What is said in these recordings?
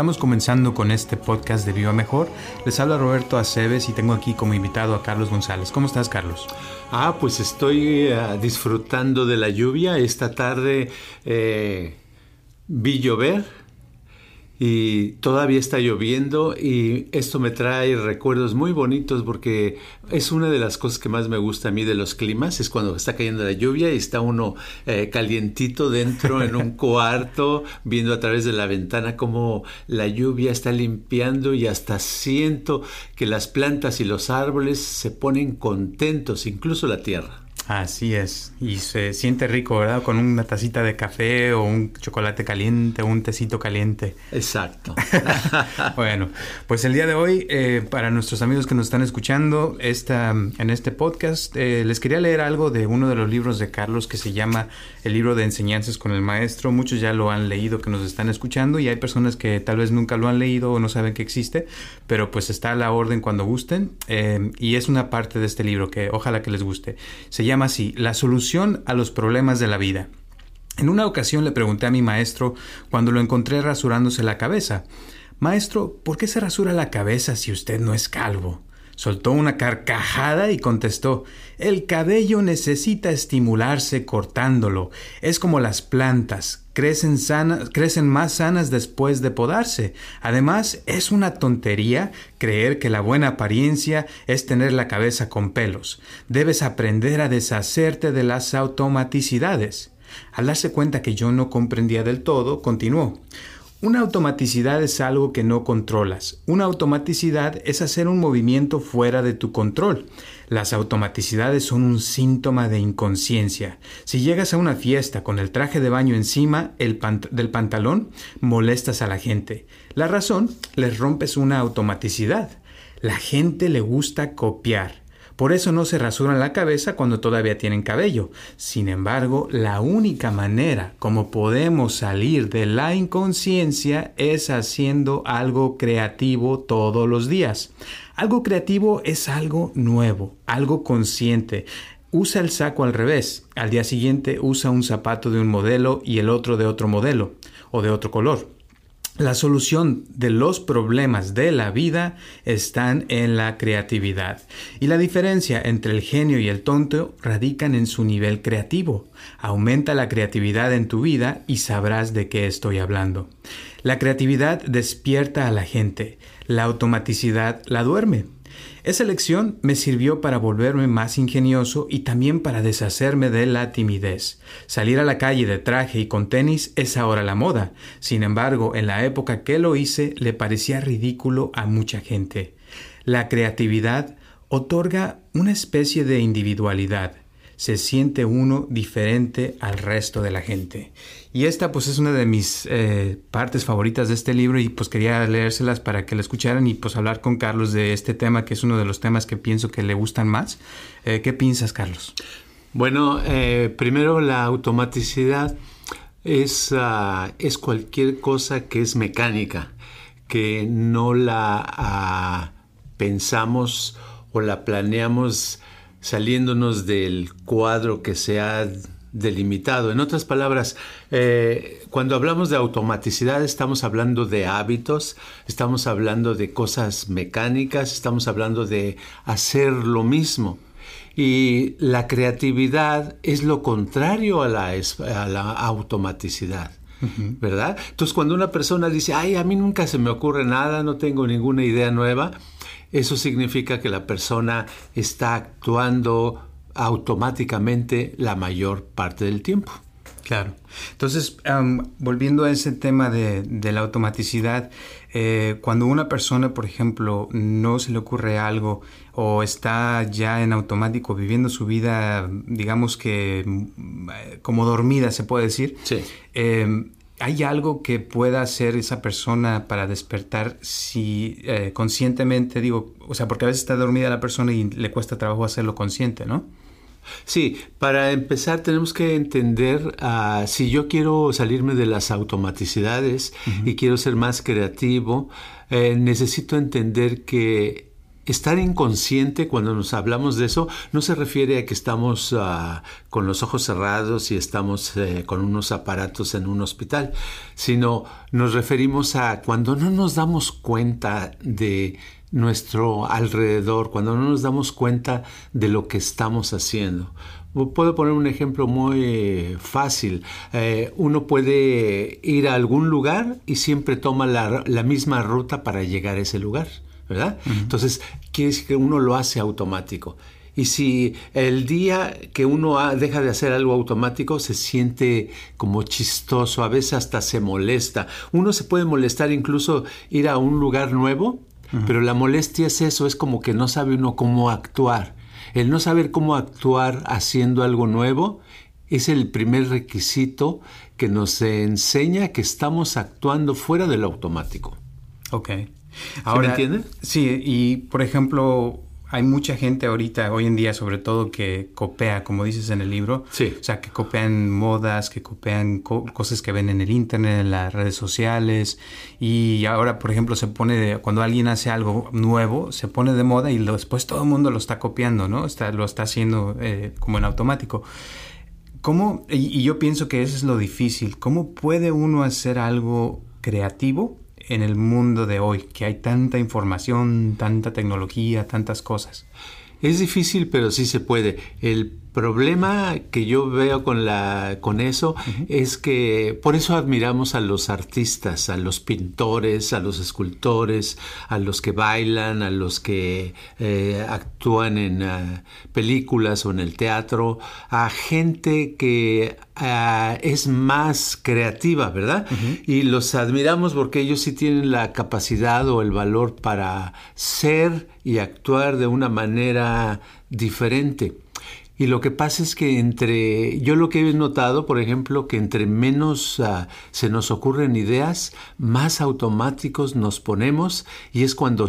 Estamos comenzando con este podcast de Viva Mejor. Les habla Roberto Aceves y tengo aquí como invitado a Carlos González. ¿Cómo estás, Carlos? Ah, pues estoy uh, disfrutando de la lluvia. Esta tarde eh, vi llover y todavía está lloviendo y esto me trae recuerdos muy bonitos porque es una de las cosas que más me gusta a mí de los climas, es cuando está cayendo la lluvia y está uno eh, calientito dentro en un cuarto viendo a través de la ventana cómo la lluvia está limpiando y hasta siento que las plantas y los árboles se ponen contentos, incluso la tierra. Así es, y se siente rico, ¿verdad? Con una tacita de café o un chocolate caliente o un tecito caliente. Exacto. bueno, pues el día de hoy, eh, para nuestros amigos que nos están escuchando esta, en este podcast, eh, les quería leer algo de uno de los libros de Carlos que se llama El libro de enseñanzas con el maestro. Muchos ya lo han leído que nos están escuchando y hay personas que tal vez nunca lo han leído o no saben que existe, pero pues está a la orden cuando gusten eh, y es una parte de este libro que ojalá que les guste. Se llama así, La solución a los problemas de la vida. En una ocasión le pregunté a mi maestro cuando lo encontré rasurándose la cabeza, Maestro, ¿por qué se rasura la cabeza si usted no es calvo? Soltó una carcajada y contestó, El cabello necesita estimularse cortándolo. Es como las plantas, crecen, más sanas después de podarse. Además, es una tontería creer que la buena apariencia es tener la cabeza con pelos. Debes aprender a deshacerte de las automaticidades. Al darse cuenta que yo no comprendía del todo, continuó. Una automaticidad es algo que no controlas. Una automaticidad es hacer un movimiento fuera de tu control. Las automaticidades son un síntoma de inconsciencia. Si llegas a una fiesta con el traje de baño encima del pantalón, molestas a la gente. La razón, les rompes una automaticidad. La gente le gusta copiar. Por eso no se rasuran la cabeza cuando todavía tienen cabello. Sin embargo, la única manera como podemos salir de la inconsciencia es haciendo algo creativo todos los días. Algo creativo es algo nuevo, algo consciente. Usa el saco al revés. Al día siguiente usa un zapato de un modelo y el otro de otro modelo o de otro color. La solución de los problemas de la vida están en la creatividad. Y la diferencia entre el genio y el tonto radican en su nivel creativo. Aumenta la creatividad en tu vida y sabrás de qué estoy hablando. La creatividad despierta a la gente. La automaticidad la duerme. Esa lección me sirvió para volverme más ingenioso y también para deshacerme de la timidez. Salir a la calle de traje y con tenis es ahora la moda. Sin embargo, en la época que lo hice le parecía ridículo a mucha gente. La creatividad otorga una especie de individualidad se siente uno diferente al resto de la gente. Y esta pues es una de mis eh, partes favoritas de este libro y pues quería leérselas para que la escucharan y pues hablar con Carlos de este tema que es uno de los temas que pienso que le gustan más. Eh, ¿Qué piensas, Carlos? Bueno, eh, primero la automaticidad es, uh, es cualquier cosa que es mecánica, que no la uh, pensamos o la planeamos saliéndonos del cuadro que se ha delimitado. En otras palabras, eh, cuando hablamos de automaticidad estamos hablando de hábitos, estamos hablando de cosas mecánicas, estamos hablando de hacer lo mismo. Y la creatividad es lo contrario a la, a la automaticidad. ¿Verdad? Entonces, cuando una persona dice, ay, a mí nunca se me ocurre nada, no tengo ninguna idea nueva, eso significa que la persona está actuando automáticamente la mayor parte del tiempo. Claro. Entonces, volviendo a ese tema de, la automaticidad, eh, cuando una persona, por ejemplo, no se le ocurre algo o está ya en automático viviendo su vida, digamos que mm, como dormida, se puede decir, sí. Em, ¿Hay algo que pueda hacer esa persona para despertar si eh, conscientemente, digo, o sea, porque a veces está dormida la persona y le cuesta trabajo hacerlo consciente, ¿no? Sí, para empezar tenemos que entender uh, si yo quiero salirme de las automaticidades y quiero ser más creativo, eh, necesito entender que estar inconsciente cuando nos hablamos de eso no se refiere a que estamos uh, con los ojos cerrados y estamos eh, con unos aparatos en un hospital, sino nos referimos a cuando no nos damos cuenta de nuestro alrededor, cuando no nos damos cuenta de lo que estamos haciendo. Puedo poner un ejemplo muy fácil. Eh, uno puede ir a algún lugar y siempre toma la, misma ruta para llegar a ese lugar, ¿verdad? Entonces, quiere decir que uno lo hace automático. Y si el día que uno deja de hacer algo automático se siente como chistoso, a veces hasta se molesta. Uno se puede molestar incluso ir a un lugar nuevo pero la molestia es eso, es como que no sabe uno cómo actuar. El no saber cómo actuar haciendo algo nuevo es el primer requisito que nos enseña que estamos actuando fuera del automático. Ok. Ahora, ¿Me entiendes? Sí, y por ejemplo, hay mucha gente ahorita, hoy en día sobre todo, que copia, como dices en el libro. Sí. O sea, que copian modas, que copian cosas que ven en el internet, en las redes sociales. Y ahora, por ejemplo, se pone, de, cuando alguien hace algo nuevo, se pone de moda y después todo el mundo lo está copiando, ¿no? Está, lo está haciendo eh, como en automático. ¿Cómo, y yo pienso que eso es lo difícil, ¿cómo puede uno hacer algo creativo en el mundo de hoy, que hay tanta información, tanta tecnología, tantas cosas? Es difícil, pero sí se puede. El problema que yo veo con, la, con eso es que por eso admiramos a los artistas, a los pintores, a los escultores, a los que bailan, a los que eh, actúan en ah, películas o en el teatro, a gente que ah, es más creativa, ¿verdad? Y los admiramos porque ellos sí tienen la capacidad o el valor para ser y actuar de una manera diferente. Y lo que pasa es que entre, yo lo que he notado, por ejemplo, que entre menos ah, se nos ocurren ideas, más automáticos nos ponemos y es cuando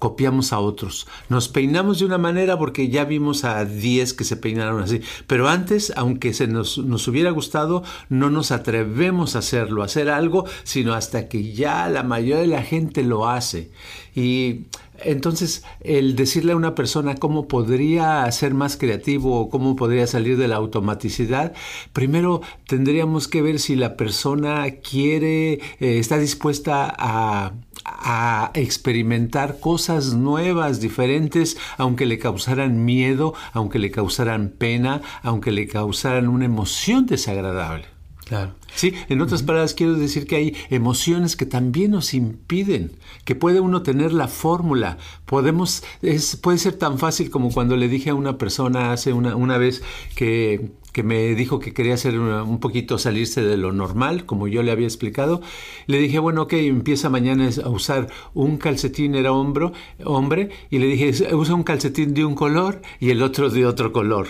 copiamos a otros. Nos peinamos de una manera porque ya vimos a 10 que se peinaron así, pero antes, aunque se nos, nos hubiera gustado, no nos atrevemos a hacerlo, a hacer algo, sino hasta que ya la mayoría de la gente lo hace. Y entonces, el decirle a una persona cómo podría ser más creativo o cómo podría salir de la automaticidad, primero tendríamos que ver si la persona quiere, eh, está dispuesta a, a experimentar cosas nuevas, diferentes, aunque le causaran miedo, aunque le causaran pena, aunque le causaran una emoción desagradable. Claro. Sí, en otras palabras quiero decir que hay emociones que también nos impiden, que puede uno tener la fórmula. Podemos, es, puede ser tan fácil como cuando le dije a una persona hace una, una vez que que me dijo que quería hacer un poquito salirse de lo normal, como yo le había explicado. Le dije, bueno, ok, empieza mañana a usar un calcetín, era hombro, hombre, y le dije, usa un calcetín de un color y el otro de otro color.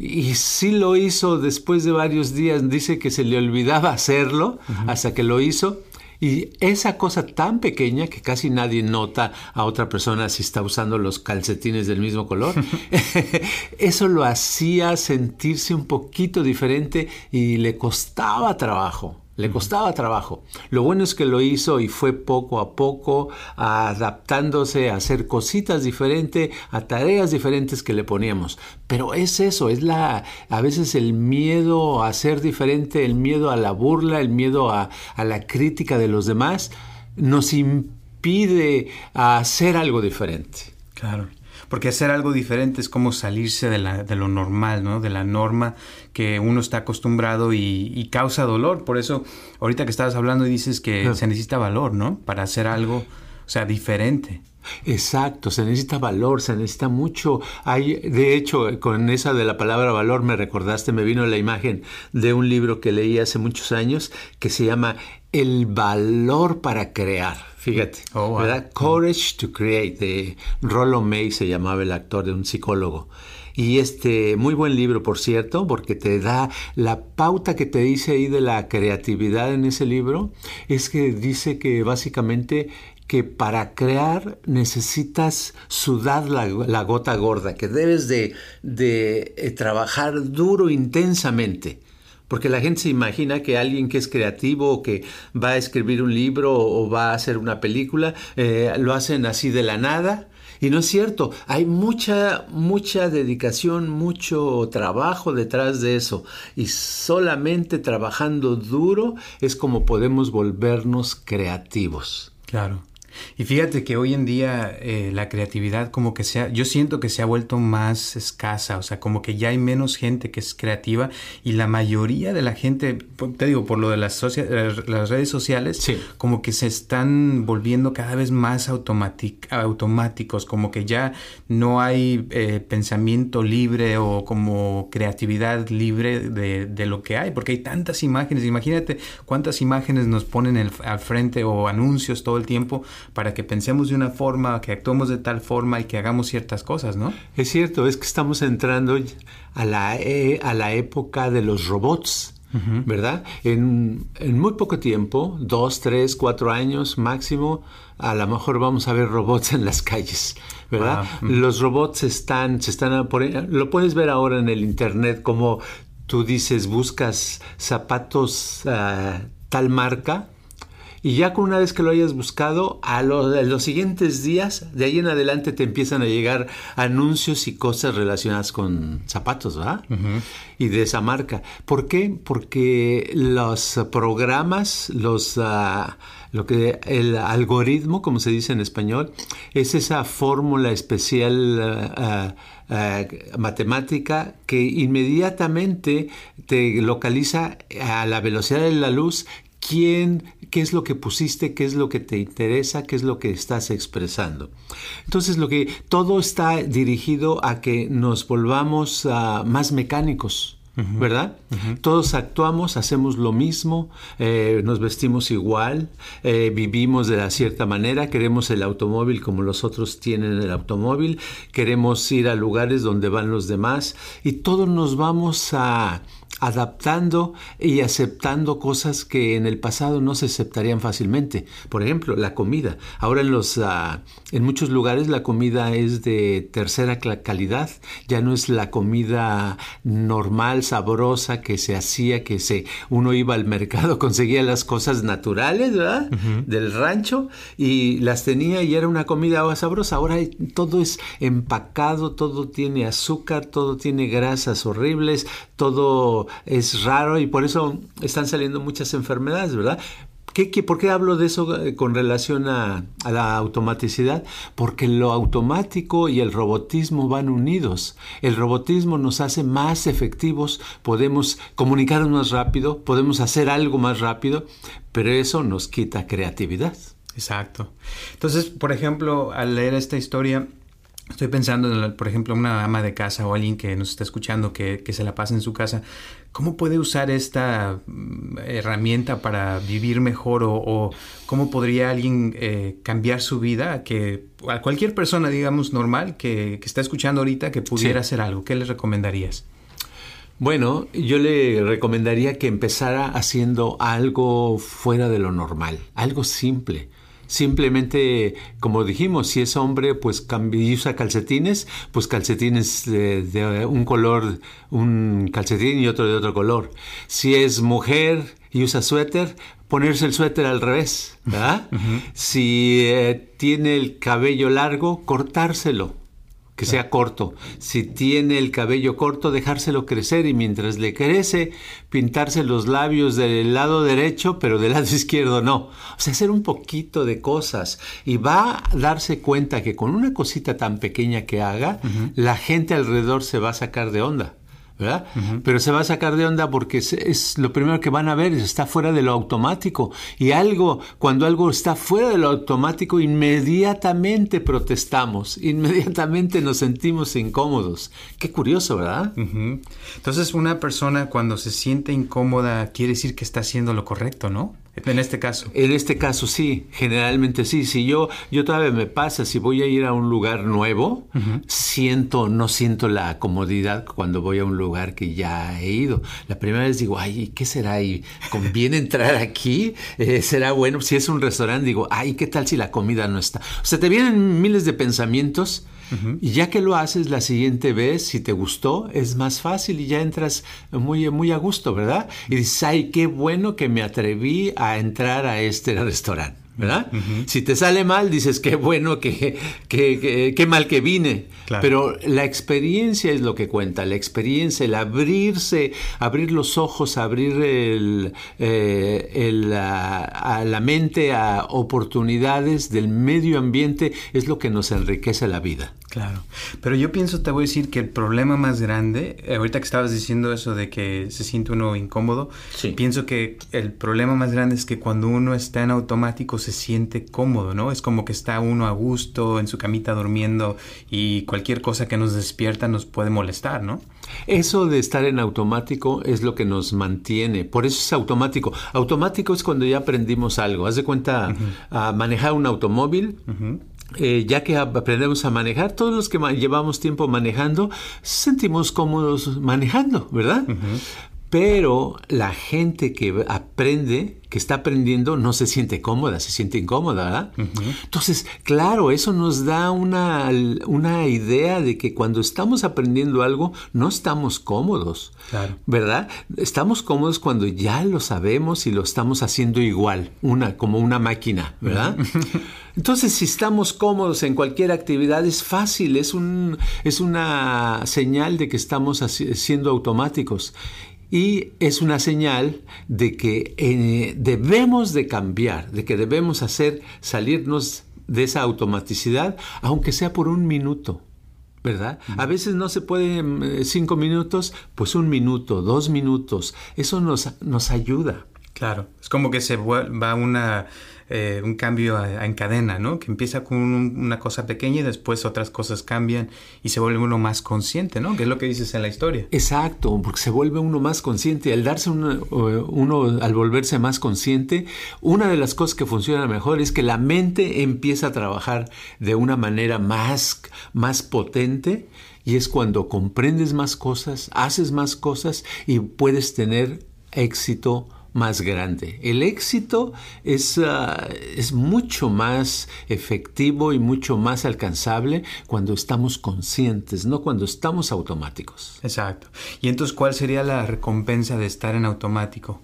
Y sí lo hizo después de varios días, dice que se le olvidaba hacerlo hasta que lo hizo y esa cosa tan pequeña que casi nadie nota a otra persona si está usando los calcetines del mismo color, eso lo hacía sentirse un poquito diferente y le costaba trabajo. Le costaba trabajo. Lo bueno es que lo hizo y fue poco a poco adaptándose a hacer cositas diferentes, a tareas diferentes que le poníamos. Pero es eso, es la a veces el miedo a ser diferente, el miedo a la burla, el miedo a, a la crítica de los demás, nos impide hacer algo diferente. Claro. Porque hacer algo diferente es como salirse de, la, de lo normal, ¿no? De la norma que uno está acostumbrado y, causa dolor. Por eso, ahorita que estabas hablando y dices que se necesita valor, ¿no? Para hacer algo, o sea, diferente. Exacto, se necesita valor, se necesita mucho. Hay, de hecho, con esa de la palabra valor me recordaste, me vino la imagen de un libro que leí hace muchos años que se llama El valor para crear. Fíjate, Oh, wow. ¿verdad? Courage to Create, de Rollo May se llamaba el actor de un psicólogo. Y este, muy buen libro, por cierto, porque te da la pauta que te dice ahí de la creatividad en ese libro, es que dice que básicamente que para crear necesitas sudar la, la gota gorda, que debes de, de eh, trabajar duro, intensamente. Porque la gente se imagina que alguien que es creativo o que va a escribir un libro o va a hacer una película, eh, lo hacen así de la nada. Y no es cierto, hay mucha, mucha dedicación, mucho trabajo detrás de eso. Y solamente trabajando duro es como podemos volvernos creativos. Claro. Y fíjate que hoy en día eh, la creatividad como que se ha, yo siento que se ha vuelto más escasa, o sea, como que ya hay menos gente que es creativa y la mayoría de la gente, te digo, por lo de las, socia- las- redes sociales, Sí. como que se están volviendo cada vez más automáticos, como que ya no hay eh, pensamiento libre o como creatividad libre de, de lo que hay, porque hay tantas imágenes, imagínate cuántas imágenes nos ponen el- al frente o anuncios todo el tiempo para que pensemos de una forma, que actuemos de tal forma y que hagamos ciertas cosas, ¿no? Es cierto, es que estamos entrando a la, e- a la época de los robots, ¿verdad? En, en muy poco tiempo, dos, tres, cuatro años máximo, a lo mejor vamos a ver robots en las calles, ¿verdad? Wow. Los robots están, se están, por- lo puedes ver ahora en el internet como tú dices, buscas zapatos ah, tal marca y ya con una vez que lo hayas buscado, a, lo- a los siguientes días, de ahí en adelante te empiezan a llegar anuncios y cosas relacionadas con zapatos, ¿verdad? Y de esa marca. ¿Por qué? Porque los programas, los... ah, lo que el algoritmo, como se dice en español, es esa fórmula especial ah, ah, matemática que inmediatamente te localiza a la velocidad de la luz quién, qué es lo que pusiste, qué es lo que te interesa, qué es lo que estás expresando. Entonces, lo que todo está dirigido a que nos volvamos ah, más mecánicos. ¿Verdad? Todos actuamos, hacemos lo mismo, eh, nos vestimos igual, eh, vivimos de la cierta manera, queremos el automóvil como los otros tienen el automóvil, queremos ir a lugares donde van los demás y todos nos vamos a adaptando y aceptando cosas que en el pasado no se aceptarían fácilmente. Por ejemplo, la comida. Ahora en los ah, en muchos lugares la comida es de tercera calidad, ya no es la comida normal, sabrosa que se hacía, que se uno iba al mercado, conseguía las cosas naturales, ¿verdad? Del rancho y las tenía y era una comida sabrosa. Ahora todo es empacado, todo tiene azúcar, todo tiene grasas horribles, todo es raro y por eso están saliendo muchas enfermedades, ¿verdad? ¿Qué, qué- por qué hablo de eso eh, con relación a, a la automaticidad? Porque lo automático y el robotismo van unidos. El robotismo nos hace más efectivos, podemos comunicarnos más rápido, podemos hacer algo más rápido, pero eso nos quita creatividad. Exacto. Entonces, por ejemplo, al leer esta historia, estoy pensando, por ejemplo, una ama de casa o alguien que nos está escuchando que, que se la pasa en su casa. ¿Cómo puede usar esta mm, herramienta para vivir mejor o, o cómo podría alguien eh, cambiar su vida? a Que a cualquier persona, digamos, normal que, que está escuchando ahorita que pudiera Sí. hacer algo, ¿qué le recomendarías? Bueno, yo le recomendaría que empezara haciendo algo fuera de lo normal, algo simple. Simplemente, como dijimos, si es hombre, pues y usa calcetines, pues calcetines de, de un color, un calcetín y otro de otro color. Si es mujer y usa suéter, ponerse el suéter al revés, ¿verdad? Si eh, tiene el cabello largo, cortárselo que sea corto. Si tiene el cabello corto, dejárselo crecer y mientras le crece, pintarse los labios del lado derecho, pero del lado izquierdo no. O sea, hacer un poquito de cosas y va a darse cuenta que con una cosita tan pequeña que haga, la gente alrededor se va a sacar de onda. ¿Verdad? Pero se va a sacar de onda porque es, lo primero que van a ver, está fuera de lo automático. Y algo, cuando algo está fuera de lo automático, inmediatamente protestamos, inmediatamente nos sentimos incómodos. Qué curioso, ¿verdad? Entonces, una persona cuando se siente incómoda quiere decir que está haciendo lo correcto, ¿no? En este caso. En este caso sí, generalmente sí. Si yo, yo todavía me pasa, si voy a ir a un lugar nuevo, siento, no siento la comodidad cuando voy a un lugar que ya he ido. La primera vez digo, ay, ¿qué será? ¿Y conviene entrar aquí? Eh, ¿Será bueno? Si es un restaurante, digo, ay, ¿qué tal si la comida no está? O sea, te vienen miles de pensamientos y ya que lo haces la siguiente vez, si te gustó, es más fácil y ya entras muy, muy a gusto, ¿verdad? Y dices, ay, qué bueno que me atreví a entrar a este restaurante. ¿Verdad? Si te sale mal, dices, qué bueno, que, qué mal que vine. Pero la experiencia es lo que cuenta, la experiencia, el abrirse, abrir los ojos, abrir el, eh, a la mente a oportunidades del medio ambiente es lo que nos enriquece la vida. Claro, pero yo pienso, te voy a decir que el problema más grande, eh, ahorita que estabas diciendo eso de que se siente uno incómodo, pienso que el problema más grande es que cuando uno está en automático se siente cómodo, ¿no? Es como que está uno a gusto en su camita durmiendo y cualquier cosa que nos despierta nos puede molestar, ¿no? Eso de estar en automático es lo que nos mantiene, por eso es automático. Automático es cuando ya aprendimos algo. Haz de cuenta a manejar un automóvil. Eh, ya que aprendemos a manejar, todos los que llevamos tiempo manejando, sentimos cómodos manejando, ¿verdad? Pero la gente que aprende, que está aprendiendo, no se siente cómoda, se siente incómoda, ¿verdad? Entonces, claro, eso nos da una, una, idea de que cuando estamos aprendiendo algo, no estamos cómodos, ¿verdad? Estamos cómodos cuando ya lo sabemos y lo estamos haciendo igual, una, como una máquina, ¿verdad? Entonces, si estamos cómodos en cualquier actividad, es fácil, es, un, es una señal de que estamos siendo automáticos y es una señal de que eh, debemos de cambiar, de que debemos hacer salirnos de esa automaticidad, aunque sea por un minuto. ¿verdad? A veces no se puede mm, cinco minutos, pues un minuto, dos minutos. Eso nos, nos ayuda. Claro, es como que se va una eh, un cambio en cadena, ¿no? Que empieza con una cosa pequeña y después otras cosas cambian y se vuelve uno más consciente, ¿no? Que es lo que dices en la historia. Exacto, porque se vuelve uno más consciente. Al darse uno, al volverse más consciente, una de las cosas que funciona mejor es que la mente empieza a trabajar de una manera más, más potente y es cuando comprendes más cosas, haces más cosas y puedes tener éxito más grande. El éxito es, ah, es mucho más efectivo y mucho más alcanzable cuando estamos conscientes, no cuando estamos automáticos. Exacto. Y entonces, ¿cuál sería la recompensa de estar en automático?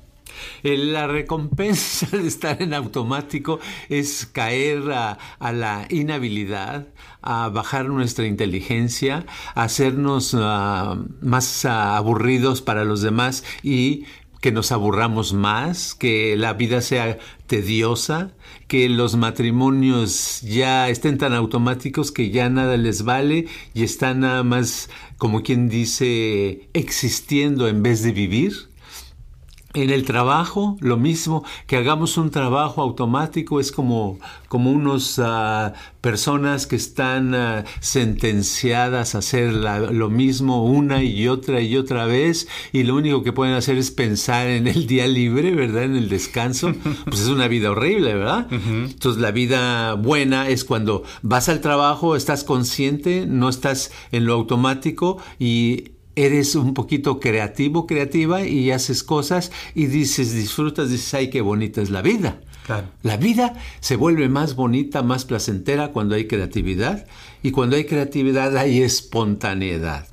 Eh, la recompensa de estar en automático es caer a, la inhabilidad, a bajar nuestra inteligencia, a hacernos ah, más ah, aburridos para los demás y que nos aburramos más, que la vida sea tediosa, que los matrimonios ya estén tan automáticos que ya nada les vale y están nada más, como quien dice, existiendo en vez de vivir. En el trabajo, lo mismo, que hagamos un trabajo automático es como, como unos ah, personas que están ah, sentenciadas a hacer lo mismo una y otra y otra vez y lo único que pueden hacer es pensar en el día libre, ¿verdad? En el descanso. Pues es una vida horrible, ¿verdad? Entonces la vida buena es cuando vas al trabajo, estás consciente, no estás en lo automático y eres un poquito creativo, creativa y haces cosas y dices, disfrutas, dices, ay, qué bonita es la vida. La vida se vuelve más bonita, más placentera cuando hay creatividad y cuando hay creatividad hay espontaneidad.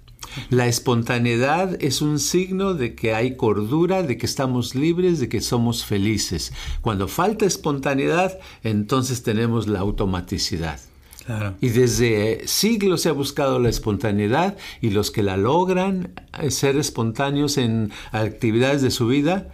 La espontaneidad es un signo de que hay cordura, de que estamos libres, de que somos felices. Cuando falta espontaneidad, entonces tenemos la automaticidad. Y desde siglos se ha buscado la espontaneidad y los que la logran eh, ser espontáneos en actividades de su vida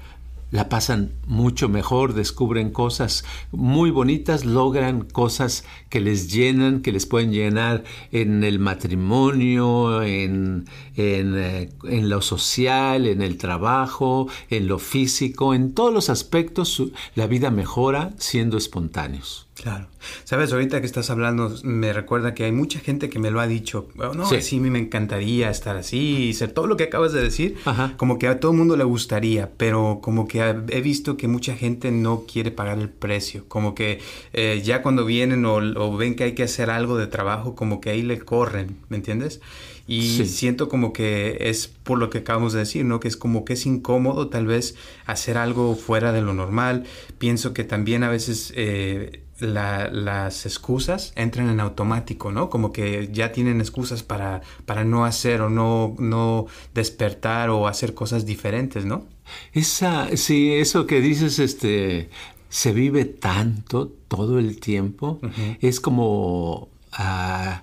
la pasan mucho mejor, descubren cosas muy bonitas, logran cosas que les llenan, que les pueden llenar en el matrimonio, en, en, eh, en lo social, en el trabajo, en lo físico, en todos los aspectos la vida mejora siendo espontáneos. Claro. Sabes, ahorita que estás hablando, me recuerda que hay mucha gente que me lo ha dicho. Oh, no, sí. sí, a mí me encantaría estar así y ser todo lo que acabas de decir. Ajá. Como que a todo el mundo le gustaría, pero como que he visto que mucha gente no quiere pagar el precio. Como que eh, ya cuando vienen o, o, ven que hay que hacer algo de trabajo, como que ahí le corren, ¿me entiendes? Y sí. siento como que es por lo que acabamos de decir, ¿no? Que es como que es incómodo tal vez hacer algo fuera de lo normal. Pienso que también a veces... Eh, la, las excusas entran en automático, ¿no? Como que ya tienen excusas para, para no hacer o no, no despertar o hacer cosas diferentes, ¿no? Esa, sí, eso que dices, este, se vive tanto todo el tiempo, uh -huh. es como... Uh,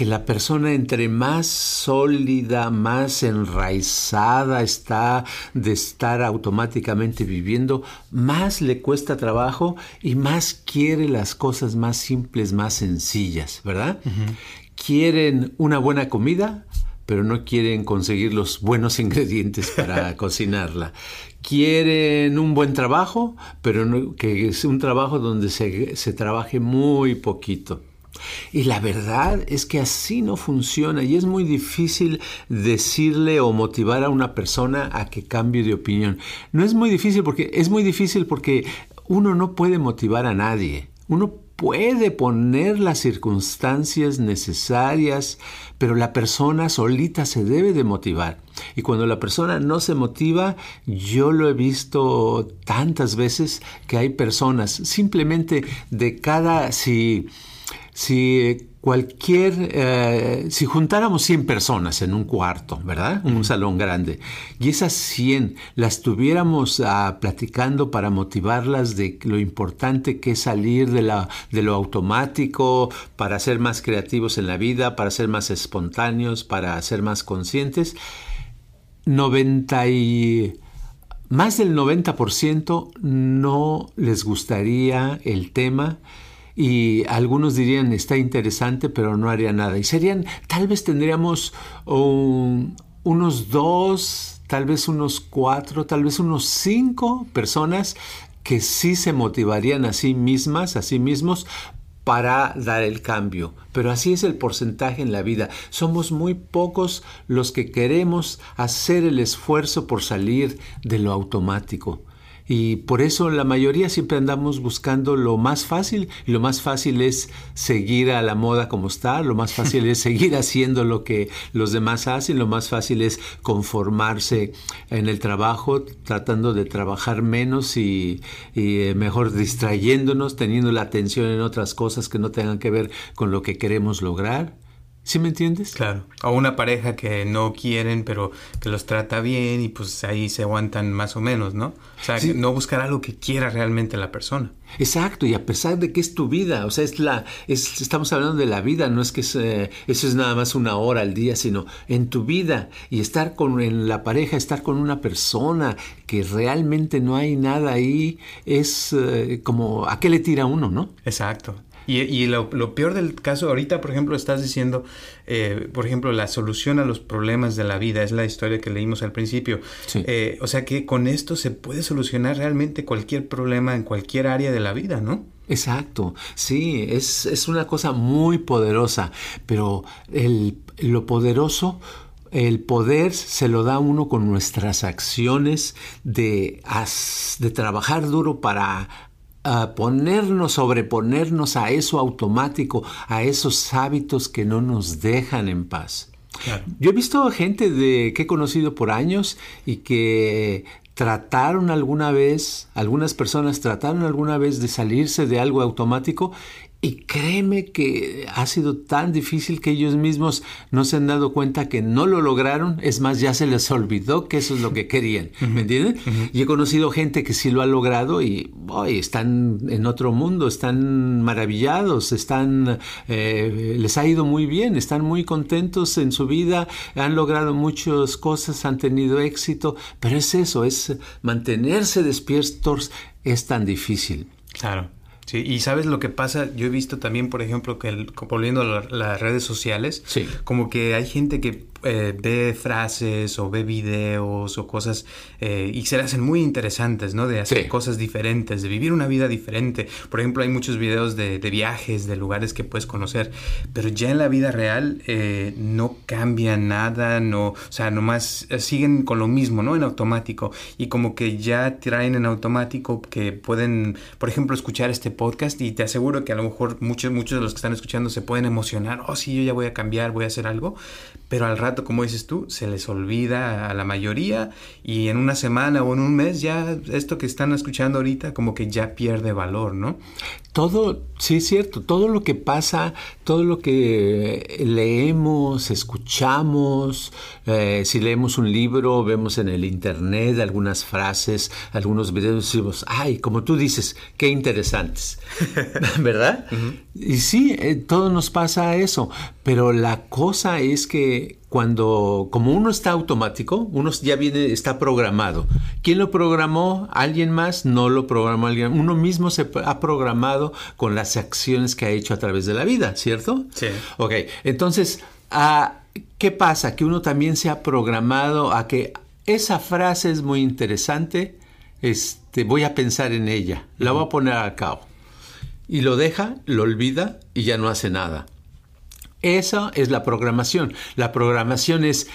que la persona entre más sólida, más enraizada está de estar automáticamente viviendo, más le cuesta trabajo y más quiere las cosas más simples, más sencillas, ¿verdad? Uh -huh. Quieren una buena comida, pero no quieren conseguir los buenos ingredientes para cocinarla. Quieren un buen trabajo, pero no, que es un trabajo donde se, se trabaje muy poquito. Y la verdad es que así no funciona y es muy difícil decirle o motivar a una persona a que cambie de opinión. No es muy difícil porque es muy difícil porque uno no puede motivar a nadie. Uno puede poner las circunstancias necesarias, pero la persona solita se debe de motivar. Y cuando la persona no se motiva, yo lo he visto tantas veces que hay personas simplemente de cada si si cualquier, eh, si juntáramos 100 personas en un cuarto, ¿verdad? En un salón grande, y esas 100 las tuviéramos uh, platicando para motivarlas de lo importante que es salir de, la, de lo automático, para ser más creativos en la vida, para ser más espontáneos, para ser más conscientes, 90 y... Más del 90% no les gustaría el tema y algunos dirían está interesante pero no haría nada y serían tal vez tendríamos unos dos tal vez unos cuatro tal vez unos cinco personas que sí se motivarían a sí mismas a sí mismos para dar el cambio. Pero así es el porcentaje en la vida. Somos muy pocos los que queremos hacer el esfuerzo por salir de lo automático. Y por eso la mayoría siempre andamos buscando lo más fácil. Y lo más fácil es seguir a la moda como está. Lo más fácil es seguir haciendo lo que los demás hacen. Lo más fácil es conformarse en el trabajo, tratando de trabajar menos y, y eh, mejor distrayéndonos, teniendo la atención en otras cosas que no tengan que ver con lo que queremos lograr. ¿Sí me entiendes? Claro. O una pareja que no quieren, pero que los trata bien y pues ahí se aguantan más o menos, ¿no? O sea, sí. no buscar algo que quiera realmente la persona. Exacto, y a pesar de que es tu vida, o sea, es la, es, estamos hablando de la vida, no es que es, eh, eso es nada más una hora al día, sino en tu vida y estar con en la pareja, estar con una persona que realmente no hay nada ahí, es eh, como, ¿a qué le tira uno, no? Exacto. Y, y lo, lo, peor del caso, ahorita, por ejemplo, estás diciendo, eh, por ejemplo, la solución a los problemas de la vida, es la historia que leímos al principio. Sí. Eh, o sea que con esto se puede solucionar realmente cualquier problema en cualquier área de la vida, ¿no? Exacto, sí, es, es una cosa muy poderosa, pero el, lo poderoso el poder se lo da uno con nuestras acciones de, de trabajar duro para a ponernos, sobreponernos a eso automático, a esos hábitos que no nos dejan en paz. Claro. Yo he visto gente de, que he conocido por años y que trataron alguna vez, algunas personas trataron alguna vez de salirse de algo automático Y créeme que ha sido tan difícil que ellos mismos no se han dado cuenta que no lo lograron. Es más, ya se les olvidó que eso es lo que querían. ¿Me entienden? Y he conocido gente que sí lo ha logrado y están en otro mundo, están maravillados, están, eh, les ha ido muy bien, están muy contentos en su vida, han logrado muchas cosas, han tenido éxito. Pero es eso, es mantenerse despiertos es tan difícil. Claro. Sí, y sabes lo que pasa, yo he visto también, por ejemplo, que volviendo a las redes sociales, como que hay gente que eh, ve frases o ve videos o cosas eh, y se le hacen muy interesantes, ¿no? De hacer cosas diferentes, de vivir una vida diferente. Por ejemplo, hay muchos videos de, viajes, de lugares que puedes conocer, pero ya en la vida real eh, no cambia nada, no, o sea, nomás siguen con lo mismo, ¿no? En automático y como que ya traen en automático que pueden, por ejemplo, escuchar este podcast y te aseguro que a lo mejor muchos, muchos de los que están escuchando se pueden emocionar, oh sí, yo ya voy a cambiar, voy a hacer algo, pero al rato, como dices tú, se les olvida a la mayoría y en una semana o en un mes ya esto que están escuchando ahorita como que ya pierde valor, ¿no? Todo, sí es cierto, todo lo que pasa, todo lo que leemos, escuchamos, eh, si leemos un libro, vemos en el internet algunas frases, algunos videos, decimos, ay, como tú dices, qué interesantes, ¿verdad? Y sí, eh, todo nos pasa eso, pero la cosa es que cuando, como uno está automático, uno ya viene, está programado. ¿Quién lo programó? ¿Alguien más? No lo programó alguien. Uno mismo se ha programado con las acciones que ha hecho a través de la vida, ¿cierto? Sí. Ok, entonces, ah, ¿qué pasa? Que uno también se ha programado a que esa frase es muy interesante, este, voy a pensar en ella, la voy a poner a cabo. Y lo deja, lo olvida y ya no hace nada. Esa es la programación. La programación es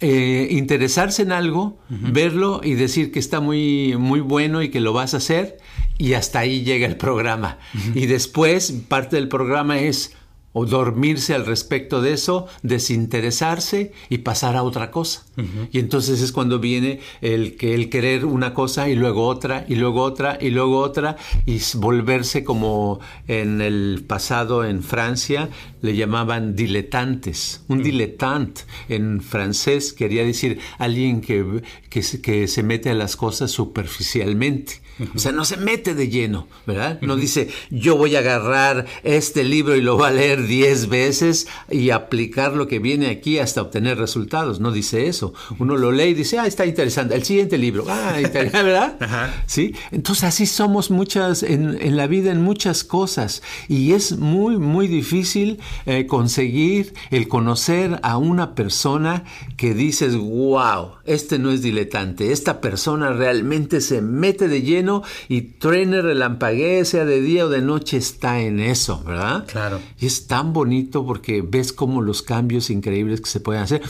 eh, interesarse en algo, verlo y decir que está muy, muy bueno y que lo vas a hacer y hasta ahí llega el programa. Y después parte del programa es o dormirse al respecto de eso, desinteresarse y pasar a otra cosa. Y entonces es cuando viene el que el querer una cosa y luego otra y luego otra y luego otra y volverse como en el pasado en Francia le llamaban diletantes. Un diletante en francés quería decir alguien que, que, que se mete a las cosas superficialmente. O sea, no se mete de lleno, ¿verdad? No dice, yo voy a agarrar este libro y lo voy a leer diez veces y aplicar lo que viene aquí hasta obtener resultados. No dice eso. Uno lo lee y dice, ah, está interesante. El siguiente libro, ah, ¿verdad? Sí. Entonces así somos muchas, en, la vida, en muchas cosas. Y es muy, muy difícil eh, conseguir el conocer a una persona que dices, wow, este no es diletante. Esta persona realmente se mete de lleno y truene, relampaguee, sea de día o de noche, está en eso, ¿verdad? Claro. Y es tan bonito porque ves como los cambios increíbles que se pueden hacer.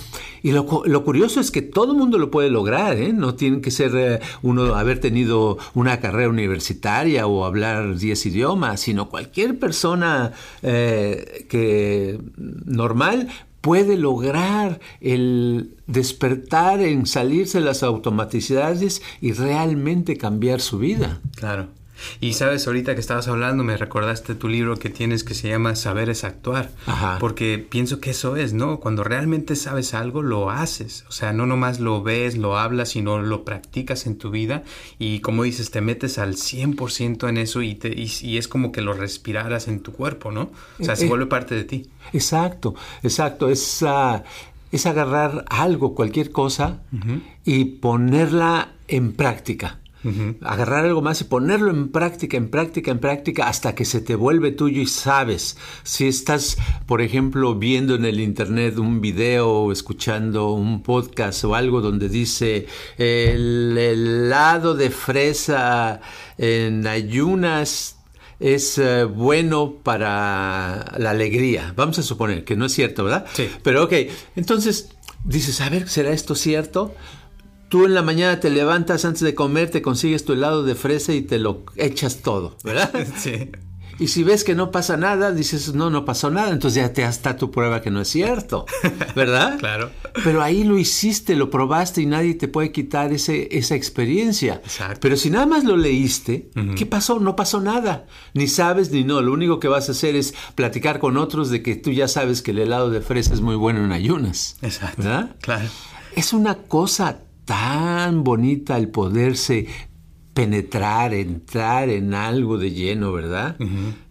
Y lo, curioso es que todo el mundo lo puede lograr, ¿eh? No tiene que ser eh, uno haber tenido una carrera universitaria o hablar 10 idiomas, sino cualquier persona eh, que normal puede lograr el despertar en salirse de las automaticidades y realmente cambiar su vida. Claro. Y sabes, ahorita que estabas hablando, me recordaste tu libro que tienes que se llama Saber es actuar. Porque pienso que eso es, ¿no? Cuando realmente sabes algo, lo haces. O sea, no nomás lo ves, lo hablas, sino lo practicas en tu vida. Y como dices, te metes al 100% en eso y, te, y, es como que lo respiraras en tu cuerpo, ¿no? O sea, se eh, vuelve parte de ti. Exacto, exacto. Es, es agarrar algo, cualquier cosa, y ponerla en práctica. Agarrar algo más y ponerlo en práctica, en práctica, en práctica, hasta que se te vuelve tuyo y sabes. Si estás, por ejemplo, viendo en el internet un video o escuchando un podcast o algo donde dice el helado de fresa en ayunas es eh, bueno para la alegría. Vamos a suponer que no es cierto, ¿verdad? Sí. Pero ok, entonces dices, a ver, ¿será esto cierto? Tú en la mañana te levantas antes de comer, te consigues tu helado de fresa y te lo echas todo, ¿verdad? Sí. Y si ves que no pasa nada, dices, no, no pasó nada, entonces ya te hasta tu prueba que no es cierto, ¿verdad? claro. Pero ahí lo hiciste, lo probaste y nadie te puede quitar ese, esa experiencia. Exacto. Pero si nada más lo leíste, ¿qué pasó? No pasó nada. Ni sabes ni no. Lo único que vas a hacer es platicar con otros de que tú ya sabes que el helado de fresa es muy bueno en ayunas. Exacto. ¿Verdad? Claro. Es una cosa tan bonita el poderse penetrar, entrar en algo de lleno, ¿verdad?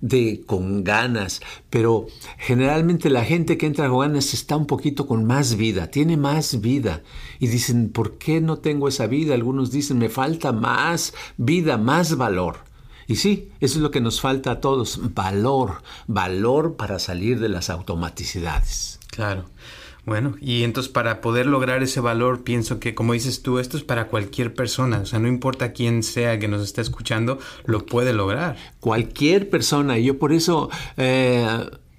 De con ganas, pero generalmente la gente que entra con ganas está un poquito con más vida, tiene más vida y dicen, ¿por qué no tengo esa vida? Algunos dicen, me falta más vida, más valor. Y sí, eso es lo que nos falta a todos, valor, valor para salir de las automaticidades. Claro. Bueno, y entonces para poder lograr ese valor, pienso que, como dices tú, esto es para cualquier persona. O sea, no importa quién sea que nos esté escuchando, lo puede lograr. Cualquier persona. Y yo por eso eh,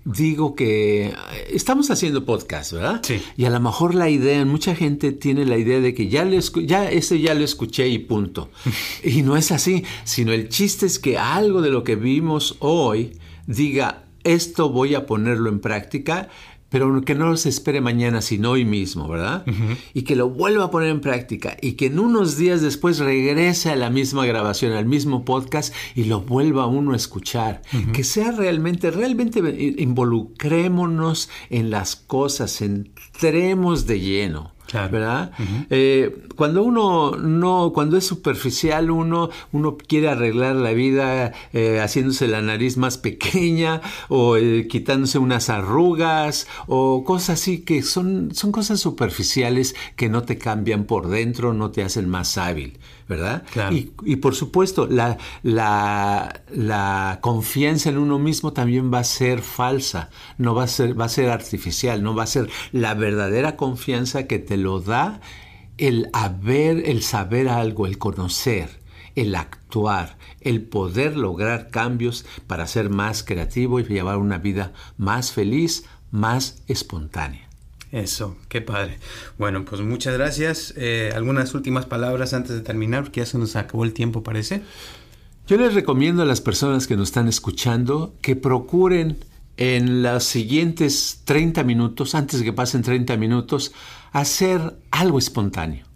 digo que estamos haciendo podcast, ¿verdad? Sí. Y a lo mejor la idea, mucha gente tiene la idea de que ya, le ya ese ya lo escuché y punto. y no es así, sino el chiste es que algo de lo que vimos hoy diga, esto voy a ponerlo en práctica pero que no se espere mañana, sino hoy mismo, ¿verdad? Y que lo vuelva a poner en práctica y que en unos días después regrese a la misma grabación, al mismo podcast y lo vuelva uno a escuchar. Que sea realmente, realmente involucrémonos en las cosas, entremos de lleno. Claro. ¿Verdad? eh, cuando uno no, cuando es superficial, uno, uno quiere arreglar la vida eh, haciéndose la nariz más pequeña o eh, quitándose unas arrugas o cosas así que son, son cosas superficiales que no te cambian por dentro, no te hacen más hábil. ¿Verdad? Claro. Y, y, por supuesto, la, la, la, confianza en uno mismo también va a ser falsa, no va a ser, va a ser artificial, no va a ser la verdadera confianza que te lo da el haber, el saber algo, el conocer, el actuar, el poder lograr cambios para ser más creativo y llevar una vida más feliz, más espontánea. Eso, qué padre. Bueno, pues muchas gracias. Eh, ¿Algunas últimas palabras antes de terminar? Porque ya se nos acabó el tiempo, parece. Yo les recomiendo a las personas que nos están escuchando que procuren en los siguientes 30 minutos, antes de que pasen 30 minutos, hacer algo espontáneo.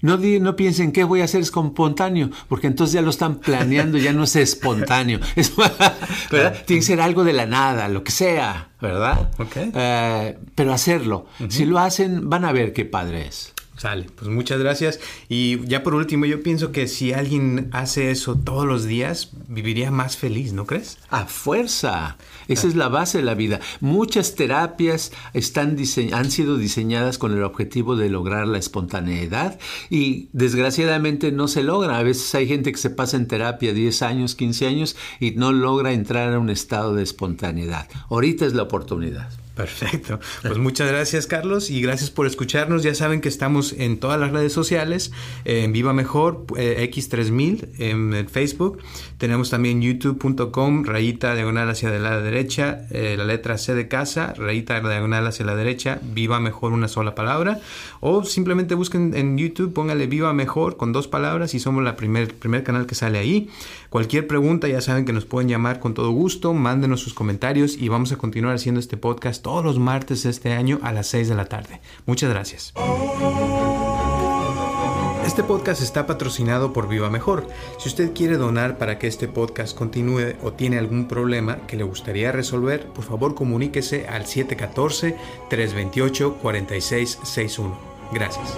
No, no piensen qué voy a hacer espontáneo, porque entonces ya lo están planeando, ya no es espontáneo. Es, ¿verdad? Tiene que ser algo de la nada, lo que sea, ¿verdad? Okay. Eh, pero hacerlo. Uh -huh. Si lo hacen, van a ver qué padre es. Sale, pues muchas gracias. Y ya por último, yo pienso que si alguien hace eso todos los días, viviría más feliz, ¿no crees? A fuerza. Esa es la base de la vida. Muchas terapias están han sido diseñadas con el objetivo de lograr la espontaneidad y desgraciadamente no se logra. A veces hay gente que se pasa en terapia 10 años, 15 años y no logra entrar a un estado de espontaneidad. Ahorita es la oportunidad. Perfecto. Pues muchas gracias, Carlos, y gracias por escucharnos. Ya saben que estamos en todas las redes sociales, en Viva Mejor, eh, X3000, en, Facebook. Tenemos también youtube.com, rayita diagonal hacia la derecha, eh, la letra C de casa, rayita diagonal hacia la derecha, Viva Mejor, una sola palabra. O simplemente busquen en YouTube, póngale Viva Mejor con dos palabras y somos la primer, primer canal que sale ahí. Cualquier pregunta, ya saben que nos pueden llamar con todo gusto, mándenos sus comentarios y vamos a continuar haciendo este podcast todos los martes de este año a las 6 de la tarde. Muchas gracias. Este podcast está patrocinado por Viva Mejor. Si usted quiere donar para que este podcast continúe o tiene algún problema que le gustaría resolver, por favor comuníquese al 714-328-4661. Gracias.